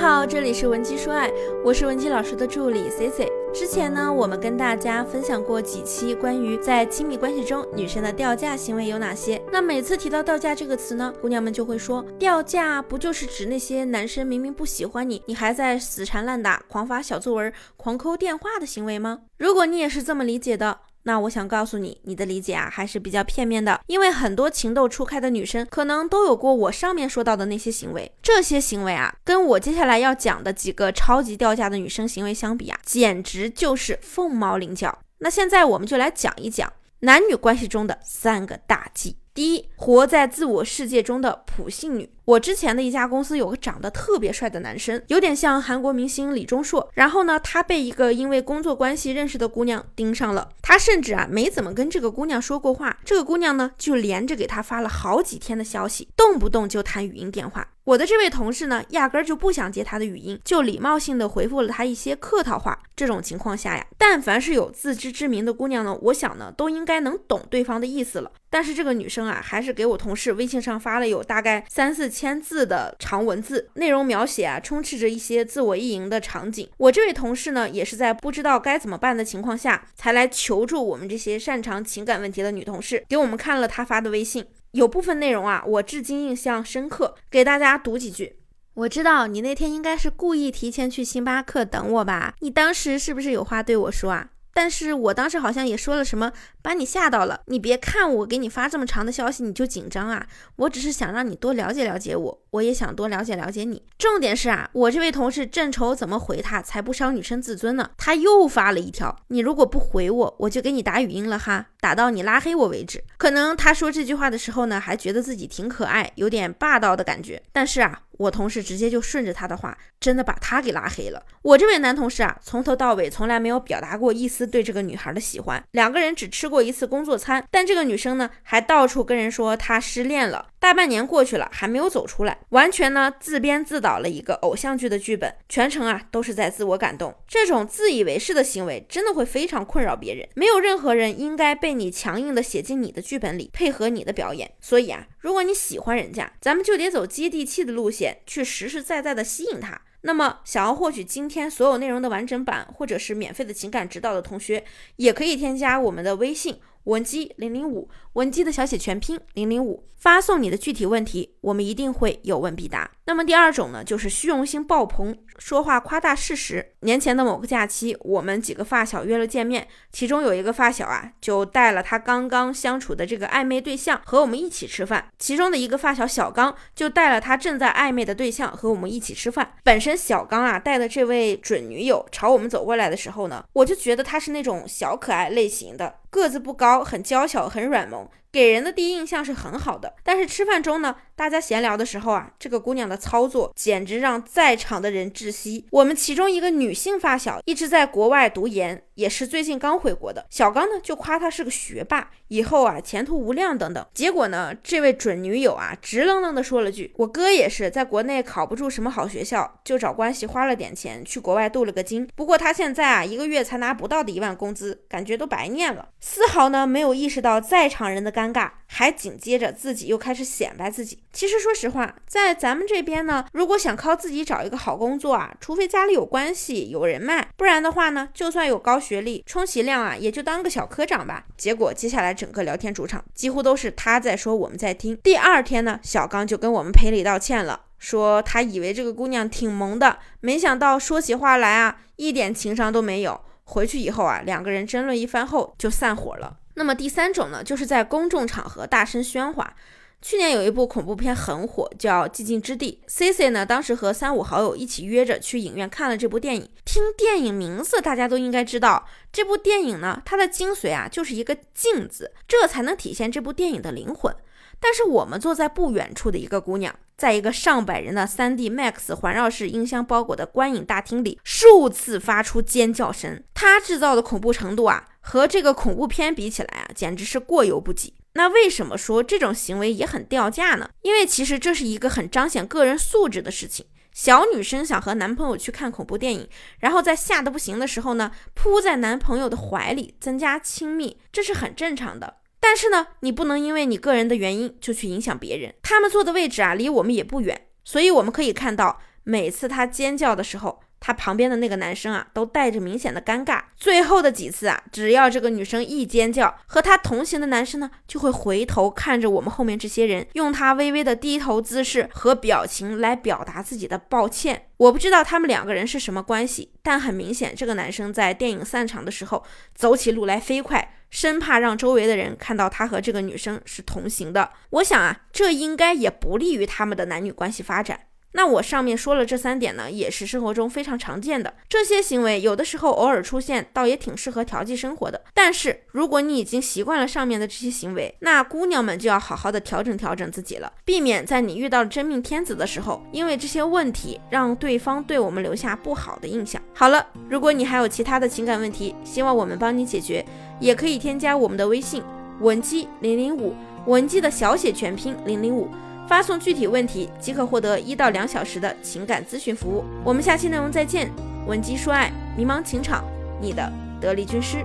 好，这里是文姬说爱，我是文姬老师的助理 C C。之前呢，我们跟大家分享过几期关于在亲密关系中女生的掉价行为有哪些。那每次提到掉价这个词呢，姑娘们就会说，掉价不就是指那些男生明明不喜欢你，你还在死缠烂打、狂发小作文、狂扣电话的行为吗？如果你也是这么理解的。那我想告诉你，你的理解啊还是比较片面的，因为很多情窦初开的女生可能都有过我上面说到的那些行为，这些行为啊，跟我接下来要讲的几个超级掉价的女生行为相比啊，简直就是凤毛麟角。那现在我们就来讲一讲男女关系中的三个大忌。第一，活在自我世界中的普信女。我之前的一家公司有个长得特别帅的男生，有点像韩国明星李钟硕。然后呢，他被一个因为工作关系认识的姑娘盯上了。他甚至啊没怎么跟这个姑娘说过话，这个姑娘呢就连着给他发了好几天的消息，动不动就谈语音电话。我的这位同事呢，压根儿就不想接他的语音，就礼貌性的回复了他一些客套话。这种情况下呀，但凡是有自知之明的姑娘呢，我想呢都应该能懂对方的意思了。但是这个女生啊，还是给我同事微信上发了有大概三四千字的长文字，内容描写啊，充斥着一些自我意淫的场景。我这位同事呢，也是在不知道该怎么办的情况下，才来求助我们这些擅长情感问题的女同事，给我们看了她发的微信。有部分内容啊，我至今印象深刻，给大家读几句。我知道你那天应该是故意提前去星巴克等我吧？你当时是不是有话对我说啊？但是我当时好像也说了什么，把你吓到了。你别看我给你发这么长的消息你就紧张啊，我只是想让你多了解了解我，我也想多了解了解你。重点是啊，我这位同事正愁怎么回他才不伤女生自尊呢，他又发了一条，你如果不回我，我就给你打语音了哈，打到你拉黑我为止。可能他说这句话的时候呢，还觉得自己挺可爱，有点霸道的感觉。但是啊。我同事直接就顺着他的话，真的把他给拉黑了。我这位男同事啊，从头到尾从来没有表达过一丝对这个女孩的喜欢。两个人只吃过一次工作餐，但这个女生呢，还到处跟人说她失恋了。大半年过去了，还没有走出来，完全呢自编自导了一个偶像剧的剧本，全程啊都是在自我感动。这种自以为是的行为，真的会非常困扰别人。没有任何人应该被你强硬的写进你的剧本里，配合你的表演。所以啊，如果你喜欢人家，咱们就得走接地气的路线。去实实在在的吸引他。那么，想要获取今天所有内容的完整版，或者是免费的情感指导的同学，也可以添加我们的微信文姬零零五，文姬的小写全拼零零五，发送你的具体问题，我们一定会有问必答。那么第二种呢，就是虚荣心爆棚，说话夸大事实。年前的某个假期，我们几个发小约了见面，其中有一个发小啊，就带了他刚刚相处的这个暧昧对象和我们一起吃饭。其中的一个发小小刚就带了他正在暧昧的对象和我们一起吃饭。本身小刚啊带的这位准女友朝我们走过来的时候呢，我就觉得她是那种小可爱类型的，个子不高，很娇小，很软萌。给人的第一印象是很好的，但是吃饭中呢，大家闲聊的时候啊，这个姑娘的操作简直让在场的人窒息。我们其中一个女性发小一直在国外读研，也是最近刚回国的。小刚呢就夸她是个学霸，以后啊前途无量等等。结果呢，这位准女友啊直愣愣的说了句：“我哥也是在国内考不住什么好学校，就找关系花了点钱去国外镀了个金。不过他现在啊一个月才拿不到的一万工资，感觉都白念了，丝毫呢没有意识到在场人的。”尴尬，还紧接着自己又开始显摆自己。其实说实话，在咱们这边呢，如果想靠自己找一个好工作啊，除非家里有关系、有人脉，不然的话呢，就算有高学历，充其量啊，也就当个小科长吧。结果接下来整个聊天主场几乎都是他在说，我们在听。第二天呢，小刚就跟我们赔礼道歉了，说他以为这个姑娘挺萌的，没想到说起话来啊，一点情商都没有。回去以后啊，两个人争论一番后就散伙了。那么第三种呢，就是在公众场合大声喧哗。去年有一部恐怖片很火，叫《寂静之地》。C C 呢，当时和三五好友一起约着去影院看了这部电影。听电影名字，大家都应该知道，这部电影呢，它的精髓啊，就是一个“静”字，这才能体现这部电影的灵魂。但是我们坐在不远处的一个姑娘，在一个上百人的 3D Max 环绕式音箱包裹的观影大厅里，数次发出尖叫声。她制造的恐怖程度啊，和这个恐怖片比起来啊，简直是过犹不及。那为什么说这种行为也很掉价呢？因为其实这是一个很彰显个人素质的事情。小女生想和男朋友去看恐怖电影，然后在吓得不行的时候呢，扑在男朋友的怀里增加亲密，这是很正常的。但是呢，你不能因为你个人的原因就去影响别人。他们坐的位置啊，离我们也不远，所以我们可以看到每次她尖叫的时候。他旁边的那个男生啊，都带着明显的尴尬。最后的几次啊，只要这个女生一尖叫，和她同行的男生呢，就会回头看着我们后面这些人，用他微微的低头姿势和表情来表达自己的抱歉。我不知道他们两个人是什么关系，但很明显，这个男生在电影散场的时候走起路来飞快，生怕让周围的人看到他和这个女生是同行的。我想啊，这应该也不利于他们的男女关系发展。那我上面说了这三点呢，也是生活中非常常见的。这些行为有的时候偶尔出现，倒也挺适合调剂生活的。但是如果你已经习惯了上面的这些行为，那姑娘们就要好好的调整调整自己了，避免在你遇到真命天子的时候，因为这些问题让对方对我们留下不好的印象。好了，如果你还有其他的情感问题，希望我们帮你解决，也可以添加我们的微信文姬零零五，文姬的小写全拼零零五。发送具体问题即可获得一到两小时的情感咨询服务。我们下期内容再见。闻鸡说爱，迷茫情场，你的得力军师。